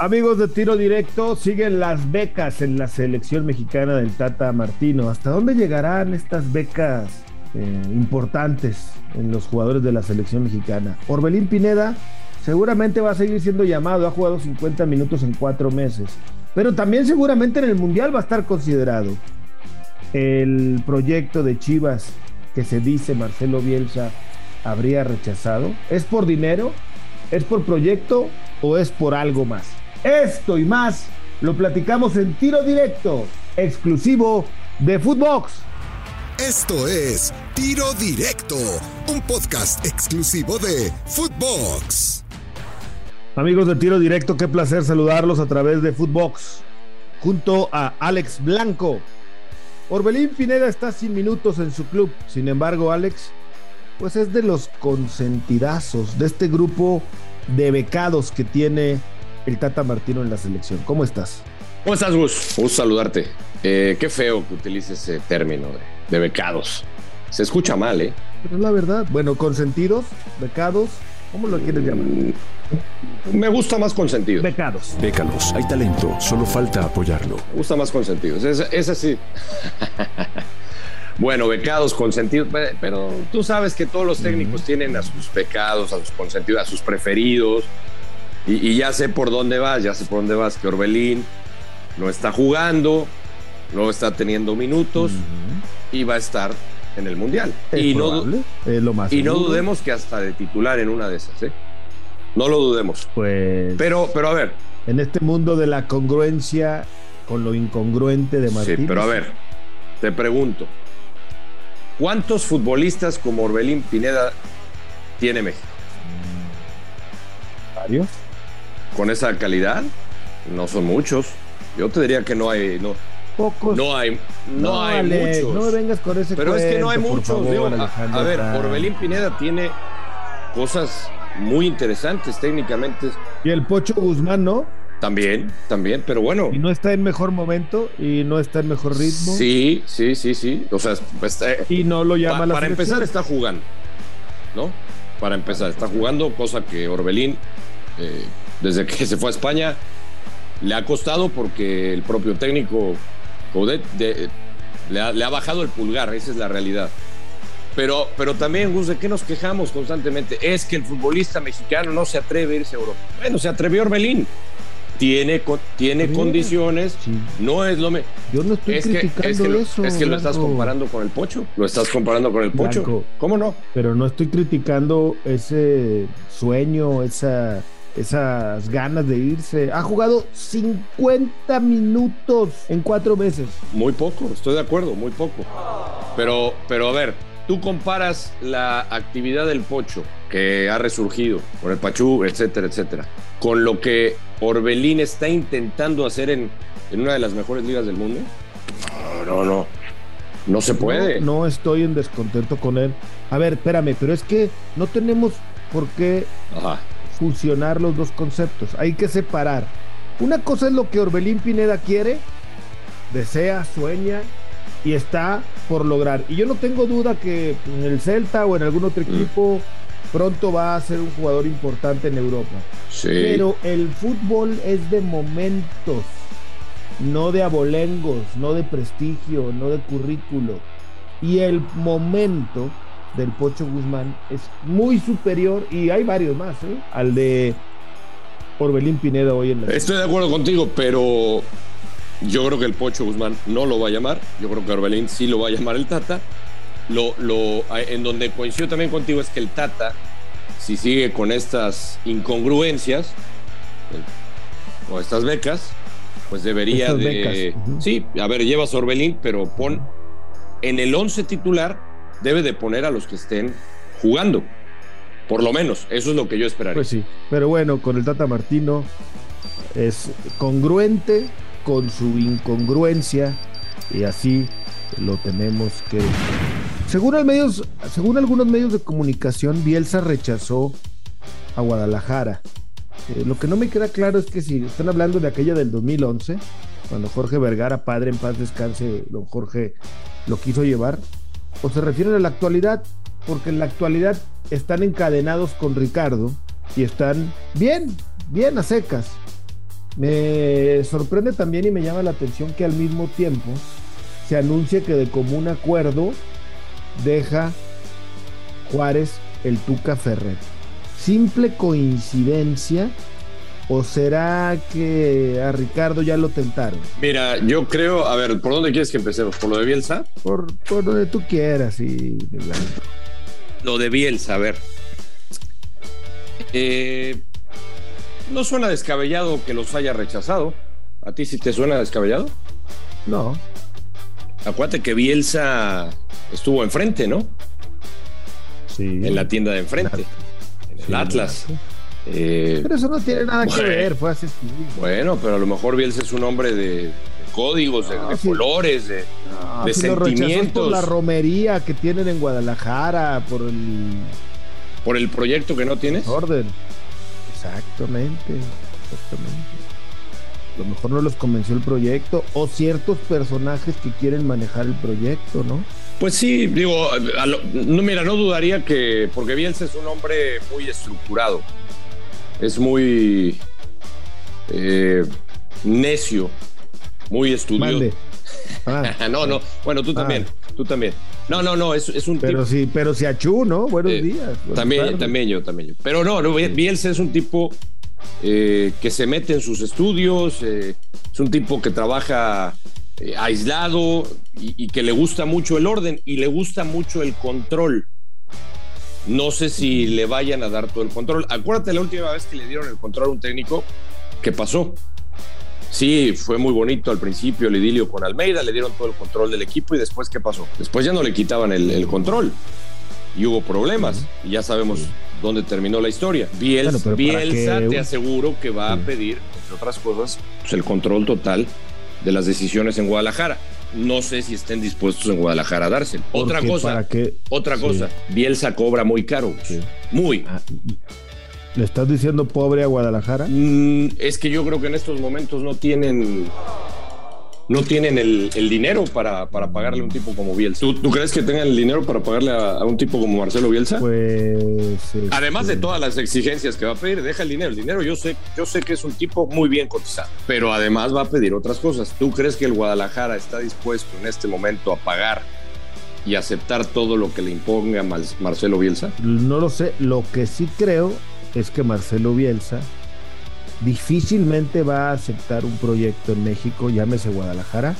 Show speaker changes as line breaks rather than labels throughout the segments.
Amigos de tiro directo, siguen las becas en la selección mexicana del Tata Martino. ¿Hasta dónde llegarán estas becas eh, importantes en los jugadores de la selección mexicana? Orbelín Pineda seguramente va a seguir siendo llamado, ha jugado 50 minutos en cuatro meses, pero también seguramente en el Mundial va a estar considerado. El proyecto de Chivas que se dice Marcelo Bielsa habría rechazado, ¿es por dinero? ¿Es por proyecto o es por algo más? Esto y más lo platicamos en tiro directo, exclusivo de Footbox.
Esto es Tiro Directo, un podcast exclusivo de Footbox.
Amigos de Tiro Directo, qué placer saludarlos a través de Footbox, junto a Alex Blanco. Orbelín Pineda está sin minutos en su club, sin embargo, Alex, pues es de los consentidazos de este grupo de becados que tiene el Tata Martino en la selección. ¿Cómo estás?
¿Cómo estás, Gus? Gusto saludarte. Eh, qué feo que utilices ese término de, becados. Se escucha mal, ¿eh?
Pero es la verdad. Bueno, consentidos, becados, ¿cómo lo quieres llamar? Mm,
me gusta más consentidos.
Becados.
Bécalos, hay talento, solo falta apoyarlo.
Me gusta más consentidos. Ese, ese sí. bueno, becados, consentidos, pero tú sabes que todos los técnicos tienen a sus becados, a sus consentidos, a sus preferidos. Y, ya sé por dónde vas, ya sé por dónde vas, que Orbelín no está jugando, no está teniendo minutos y va a estar en el Mundial. y no,
lo más
y no dudemos que hasta de titular en una de esas, ¿eh? No lo dudemos.
Pues.
Pero, pero a ver.
En este mundo de la congruencia con lo incongruente de Martínez.
Sí, pero a ver, te pregunto. ¿Cuántos futbolistas como Orbelín Pineda tiene México?
Varios
con esa calidad, no son muchos. Yo te diría que no hay, no,
pocos.
No hay, no, hay muchos.
No vengas con ese
Pero es que no hay muchos. a, ver, Orbelín Pineda tiene cosas muy interesantes técnicamente.
Y el Pocho Guzmán, ¿no?
También, también, pero bueno.
Y no está en mejor momento y no está en mejor ritmo.
Sí, sí, sí, sí. O sea, pues, eh,
y no lo llama la
Para empezar, está jugando, ¿no? Para empezar, está jugando, cosa que Orbelín eh, desde que se fue a España, le ha costado porque el propio técnico Coudet le, ha, bajado el pulgar, esa es la realidad. Pero, pero también, Gus, ¿de qué nos quejamos constantemente? Es que el futbolista mexicano no se atreve a irse a Europa. Bueno, se atrevió Orbelín. Tiene, tiene condiciones, no es lo me...
Yo no estoy criticando eso.
Es que lo estás comparando con el Pocho. Lo estás comparando con el Pocho. ¿Cómo no?
Pero no estoy criticando ese sueño, esa esas ganas de irse. Ha jugado 50 minutos en cuatro meses.
Muy poco, estoy de acuerdo, muy poco. Pero, pero a ver, tú comparas la actividad del Pocho, que ha resurgido con el Pachú, etcétera, etcétera, con lo que Orbelín está intentando hacer en, en una de las mejores ligas del mundo. No, no, no. No se puede.
No, no, estoy en descontento con él. A ver, espérame, pero es que no tenemos por qué Ajá fusionar los dos conceptos. Hay que separar. Una cosa es lo que Orbelín Pineda quiere, desea, sueña y está por lograr. Y yo no tengo duda que en el Celta o en algún otro equipo pronto va a ser un jugador importante en Europa. Pero el fútbol es de momentos, no de abolengos, no de prestigio, no de currículo. Y el momento del Pocho Guzmán es muy superior, y hay varios más, ¿eh? al de Orbelín Pineda hoy en la.
Estoy de acuerdo contigo, pero yo creo que el Pocho Guzmán no lo va a llamar. Yo creo que Orbelín sí lo va a llamar el Tata. Lo, lo, en donde coincido también contigo es que el Tata, si sigue con estas incongruencias o estas becas, pues debería de. Sí, a ver, llevas Orbelín, pero pon en el 11 titular debe de poner a los que estén jugando. Por lo menos, eso es lo que yo esperaría.
Pues sí, pero bueno, con el Tata Martino es congruente con su incongruencia y así lo tenemos que... Según, medios, según algunos medios de comunicación, Bielsa rechazó a Guadalajara. Eh, lo que no me queda claro es que si están hablando de aquella del 2011, cuando Jorge Vergara, padre en paz descanse, don Jorge lo quiso llevar, o se refieren a la actualidad, porque en la actualidad están encadenados con Ricardo y están bien, bien a secas. Me sorprende también y me llama la atención que al mismo tiempo se anuncia que de común acuerdo deja Juárez el Tuca Ferrer. ¿Simple coincidencia ¿O será que a Ricardo ya lo tentaron?
Mira, yo creo, a ver, ¿por dónde quieres que empecemos? ¿Por lo de Bielsa?
Por, por donde tú quieras, sí.
Lo de Bielsa, a ver. Eh, no suena descabellado que los haya rechazado. ¿A ti sí te suena descabellado?
No.
Acuérdate que Bielsa estuvo enfrente, ¿no?
Sí.
En la tienda de enfrente. En el Atlas.
Eh, pero eso no tiene nada que ver, fue así.
Bueno, pero a lo mejor Bielsa es un hombre de, códigos, de, colores, de, sentimientos.
por la romería que tienen en Guadalajara, por el.
¿Por el proyecto que no tienes?
Orden. Exactamente, exactamente. A lo mejor no los convenció el proyecto o ciertos personajes que quieren manejar el proyecto, ¿no?
Pues sí, digo, no, mira, no dudaría que, porque Bielsa es un hombre muy estructurado es muy eh, necio, muy estudioso. Ah, no, no. Bueno, tú también. Ah. Tú también. No, no, no. Es, es un
pero
tipo.
Sí, pero si Achú, ¿no? Buenos eh, días.
también, también yo, también yo. Pero no, no Bielsa es un tipo eh, que se mete en sus estudios. es un tipo que trabaja aislado y que le gusta mucho el orden y le gusta mucho el control. No sé si le vayan a dar todo el control. Acuérdate la última vez que le dieron el control a un técnico, ¿qué pasó? Sí, fue muy bonito al principio el idilio con Almeida, le dieron todo el control del equipo y después ¿qué pasó? Después ya no le quitaban el, control y hubo problemas y ya sabemos dónde terminó la historia. Bielsa, te aseguro que va a pedir, entre otras cosas, pues, el control total de las decisiones en Guadalajara no sé si estén dispuestos en Guadalajara a dárselo. Otra cosa, otra cosa, Bielsa cobra muy caro, muy. Ah,
¿Le estás diciendo pobre a Guadalajara?
Mm, es que yo creo que en estos momentos no tienen no tienen el, dinero para, para, pagarle a un tipo como Bielsa. ¿Tú, crees que tengan el dinero para pagarle a, un tipo como Marcelo Bielsa?
Pues.
Además de todas las exigencias que va a pedir, deja el dinero. El dinero yo sé, yo sé que es un tipo muy bien cotizado, pero además va a pedir otras cosas. ¿Tú crees que el Guadalajara está dispuesto en este momento a pagar y aceptar todo lo que le imponga Marcelo Bielsa?
No lo sé. Lo que sí creo es que Marcelo Bielsa difícilmente va a aceptar un proyecto en México, llámese Guadalajara,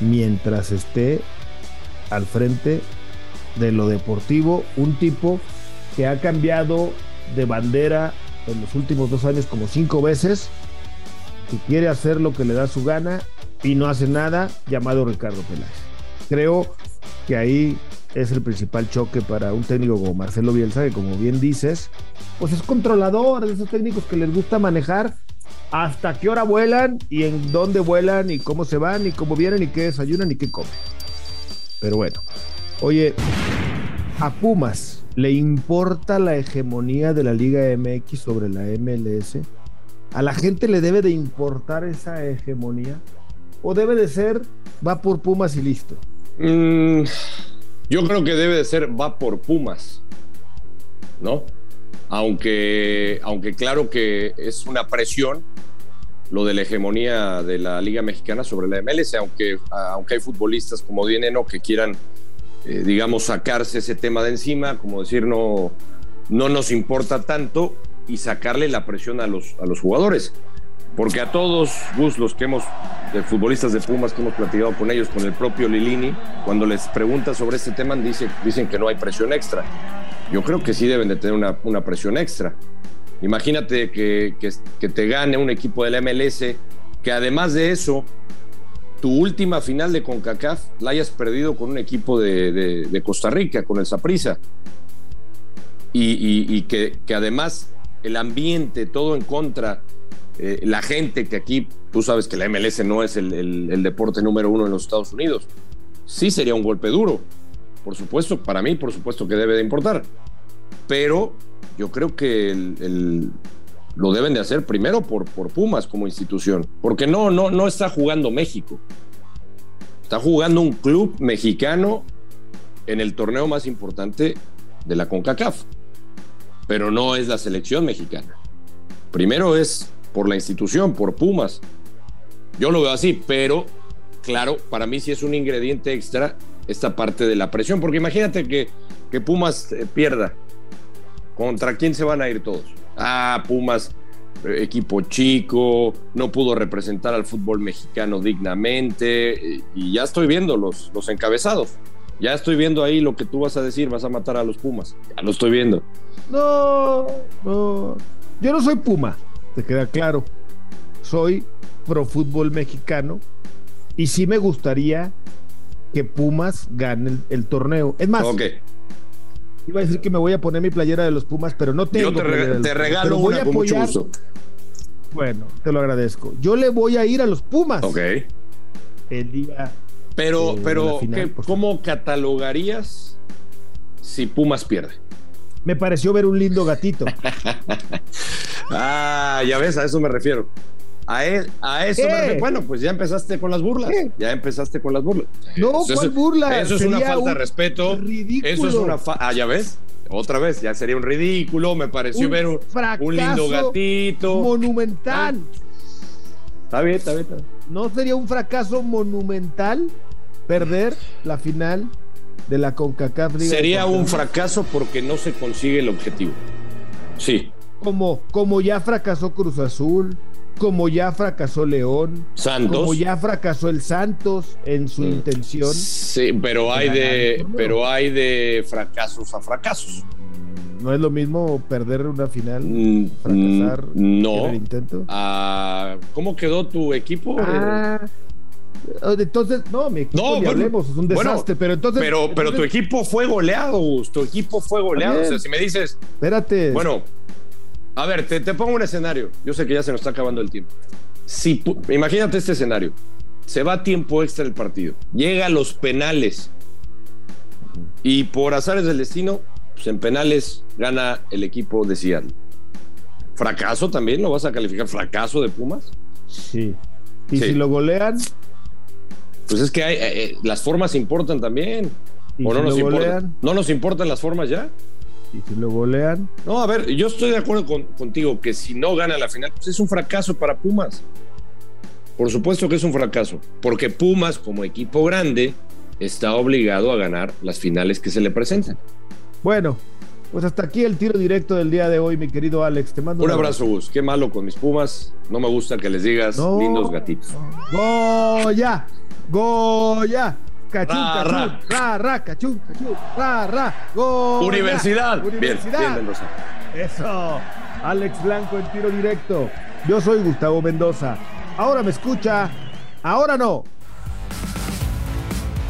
mientras esté al frente de lo deportivo, un tipo que ha cambiado de bandera en los últimos dos años como cinco veces, que quiere hacer lo que le da su gana y no hace nada, llamado Ricardo Peláez. Creo que ahí es el principal choque para un técnico como Marcelo Bielsa, que como bien dices, pues es controlador de esos técnicos que les gusta manejar hasta qué hora vuelan y en dónde vuelan y cómo se van y cómo vienen y qué desayunan y qué comen. Pero bueno, oye, a Pumas le importa la hegemonía de la Liga MX sobre la MLS. A la gente le debe de importar esa hegemonía o debe de ser va por Pumas y listo.
Mm, yo creo que debe de ser va por Pumas, ¿no? Aunque, aunque claro que es una presión lo de la hegemonía de la Liga Mexicana sobre la MLS, aunque, aunque hay futbolistas como Dieneno que quieran, eh, digamos, sacarse ese tema de encima, como decir, no, no nos importa tanto y sacarle la presión a los, a los jugadores. Porque a todos, Gus, los que hemos, de futbolistas de Pumas que hemos platicado con ellos, con el propio Lilini, cuando les pregunta sobre este tema, dice, dicen que no hay presión extra. Yo creo que sí deben de tener una, una presión extra. Imagínate que, que, te gane un equipo del MLS, que además de eso, tu última final de CONCACAF la hayas perdido con un equipo de, de, Costa Rica, con el Saprissa. Y, que además el ambiente, todo en contra, eh, la gente que aquí, tú sabes que la MLS no es el, deporte número uno en los Estados Unidos, sí sería un golpe duro. Por supuesto, para mí, por supuesto que debe de importar. Pero yo creo que lo deben de hacer primero por, por Pumas como institución. Porque no, no, no está jugando México. Está jugando un club mexicano en el torneo más importante de la CONCACAF. Pero no es la selección mexicana. Primero es por la institución, por Pumas. Yo lo veo así, pero claro, para mí sí es un ingrediente extra esta parte de la presión, porque imagínate que, que Pumas eh, pierda. ¿Contra quién se van a ir todos? Ah, Pumas, eh, equipo chico, no pudo representar al fútbol mexicano dignamente, y ya estoy viendo los, los encabezados. Ya estoy viendo ahí lo que tú vas a decir, vas a matar a los Pumas. Ya lo estoy viendo.
No, no. Yo no soy Puma, te queda claro. Soy pro fútbol mexicano y sí me gustaría que Pumas gane el, el torneo. Es más, iba a decir que me voy a poner mi playera de los Pumas, pero no tengo.
yo te, re- te regalo
voy a
con mucho
apoyar-
gusto.
Bueno, te lo agradezco. Yo le voy a ir a los Pumas
Ok.
el día.
Pero,
Eh,
pero
la final,
¿qué-
por
¿cómo catalogarías si Pumas pierde?
Me pareció ver un lindo gatito.
Ah, ya ves, a eso me refiero. A, e- a eso
¿Qué?
me refiero. Bueno, pues ya empezaste con las burlas.
¿Qué?
Ya empezaste con las burlas.
No, ¿cuál burla?
Eso es una falta de respeto.
ridículo.
Eso es una falta. Ah, ya ves. Otra vez, ya sería un ridículo. Me pareció
Un
ver un, lindo gatito.
Monumental.
Está bien, está bien, está bien.
¿No sería un fracaso monumental perder la final de la CONCACAF Liga
Sería un fracaso porque no se consigue el objetivo. Sí.
Como, como ya fracasó Cruz Azul, como ya fracasó León,
Santos.
como ya fracasó el Santos en su
Mm.
intención.
Sí, pero hay de, pero hay de fracasos a fracasos.
No es lo mismo perder una final,
Mm,
fracasar
mm,
en
No.
el intento.
Ah, ¿Cómo quedó tu equipo?
Ah, entonces, no, mi equipo
No,
ni hablemos, es un
bueno,
desastre, pero entonces.
pero, pero tu equipo fue goleado, Gus, tu equipo fue goleado. O sea, si me dices,
Espérate.
bueno, a ver, te, te pongo un escenario. Yo sé que ya se nos está acabando el tiempo. Si, imagínate este escenario. Se va a tiempo extra el partido. Llega a los penales. Y por azares del destino, pues en penales gana el equipo de Seattle. ¿Fracaso también? ¿Lo vas a calificar fracaso de Pumas?
Sí. Y
Sí.
si lo golean,
Pues es que hay, eh, eh, las formas importan también.
y
¿O
si
no nos importan? ¿No nos importan las formas ya?
Y si lo golean,
No, a ver, yo estoy de acuerdo con- contigo que si no gana la final, pues es un fracaso para Pumas. Por supuesto que es un fracaso, porque Pumas, como equipo grande, está obligado a ganar las finales que se le presentan.
Bueno, pues hasta aquí el tiro directo del día de hoy, mi querido Alex. Te mando
Un abrazo, Gus. Qué malo con mis Pumas. No me gusta que les digas
No.
lindos gatitos.
Goya, Goya, cachún,
Ra, ra.
ra, cachún, ra, ra, Goya.
Universidad. Bien,
Universidad.
bien, Mendoza.
Eso. Alex Blanco en tiro directo. Yo soy Gustavo Mendoza. Ahora me escucha, ahora no.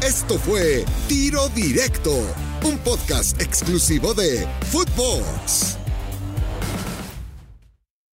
Esto fue Tiro Directo, un podcast exclusivo de Footbox.